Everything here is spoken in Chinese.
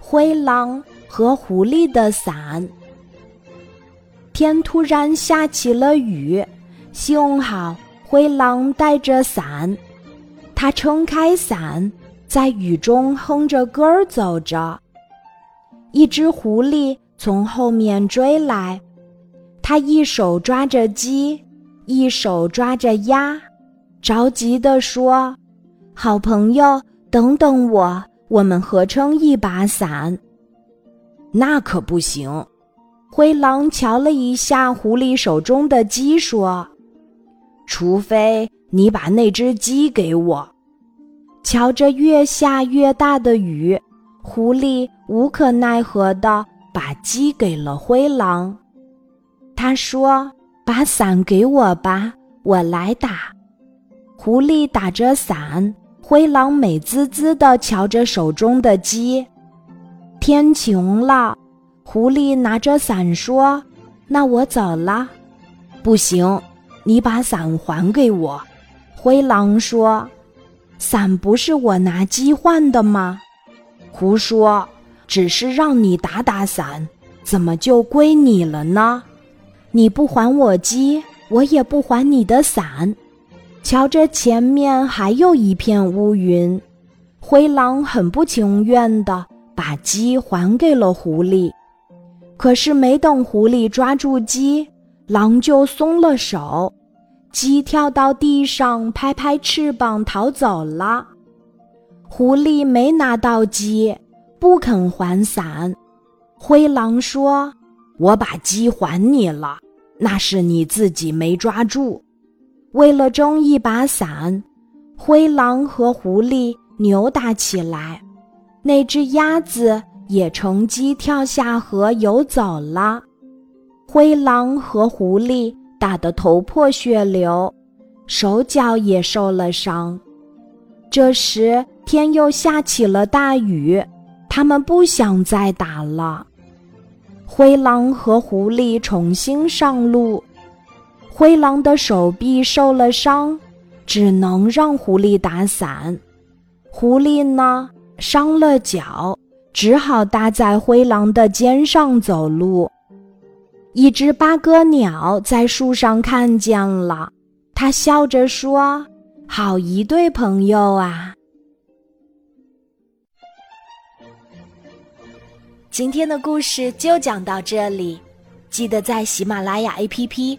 灰狼和狐狸的伞。天突然下起了雨，幸好灰狼带着伞，他撑开伞，在雨中哼着歌儿走着。一只狐狸从后面追来，它一手抓着鸡，一手抓着鸭，着急地说：“好朋友，等等我，我们合撑一把伞。”那可不行。灰狼瞧了一下狐狸手中的鸡，说：“除非你把那只鸡给我。”瞧着越下越大的雨。狐狸无可奈何地把鸡给了灰狼，他说：“把伞给我吧，我来打。”狐狸打着伞，灰狼美滋滋地瞧着手中的鸡。天晴了，狐狸拿着伞说：“那我走了。”“不行，你把伞还给我。”灰狼说：“伞不是我拿鸡换的吗？”胡说！只是让你打打伞，怎么就归你了呢？你不还我鸡，我也不还你的伞。瞧着前面还有一片乌云，灰狼很不情愿地把鸡还给了狐狸。可是没等狐狸抓住鸡，狼就松了手，鸡跳到地上，拍拍翅膀逃走了。狐狸没拿到鸡，不肯还伞。灰狼说：“我把鸡还你了，那是你自己没抓住。”为了争一把伞，灰狼和狐狸扭打起来。那只鸭子也乘机跳下河游走了。灰狼和狐狸打得头破血流，手脚也受了伤。这时。天又下起了大雨，他们不想再打了。灰狼和狐狸重新上路，灰狼的手臂受了伤，只能让狐狸打伞。狐狸呢，伤了脚，只好搭在灰狼的肩上走路。一只八哥鸟在树上看见了，它笑着说：“好一对朋友啊！”今天的故事就讲到这里，记得在喜马拉雅 APP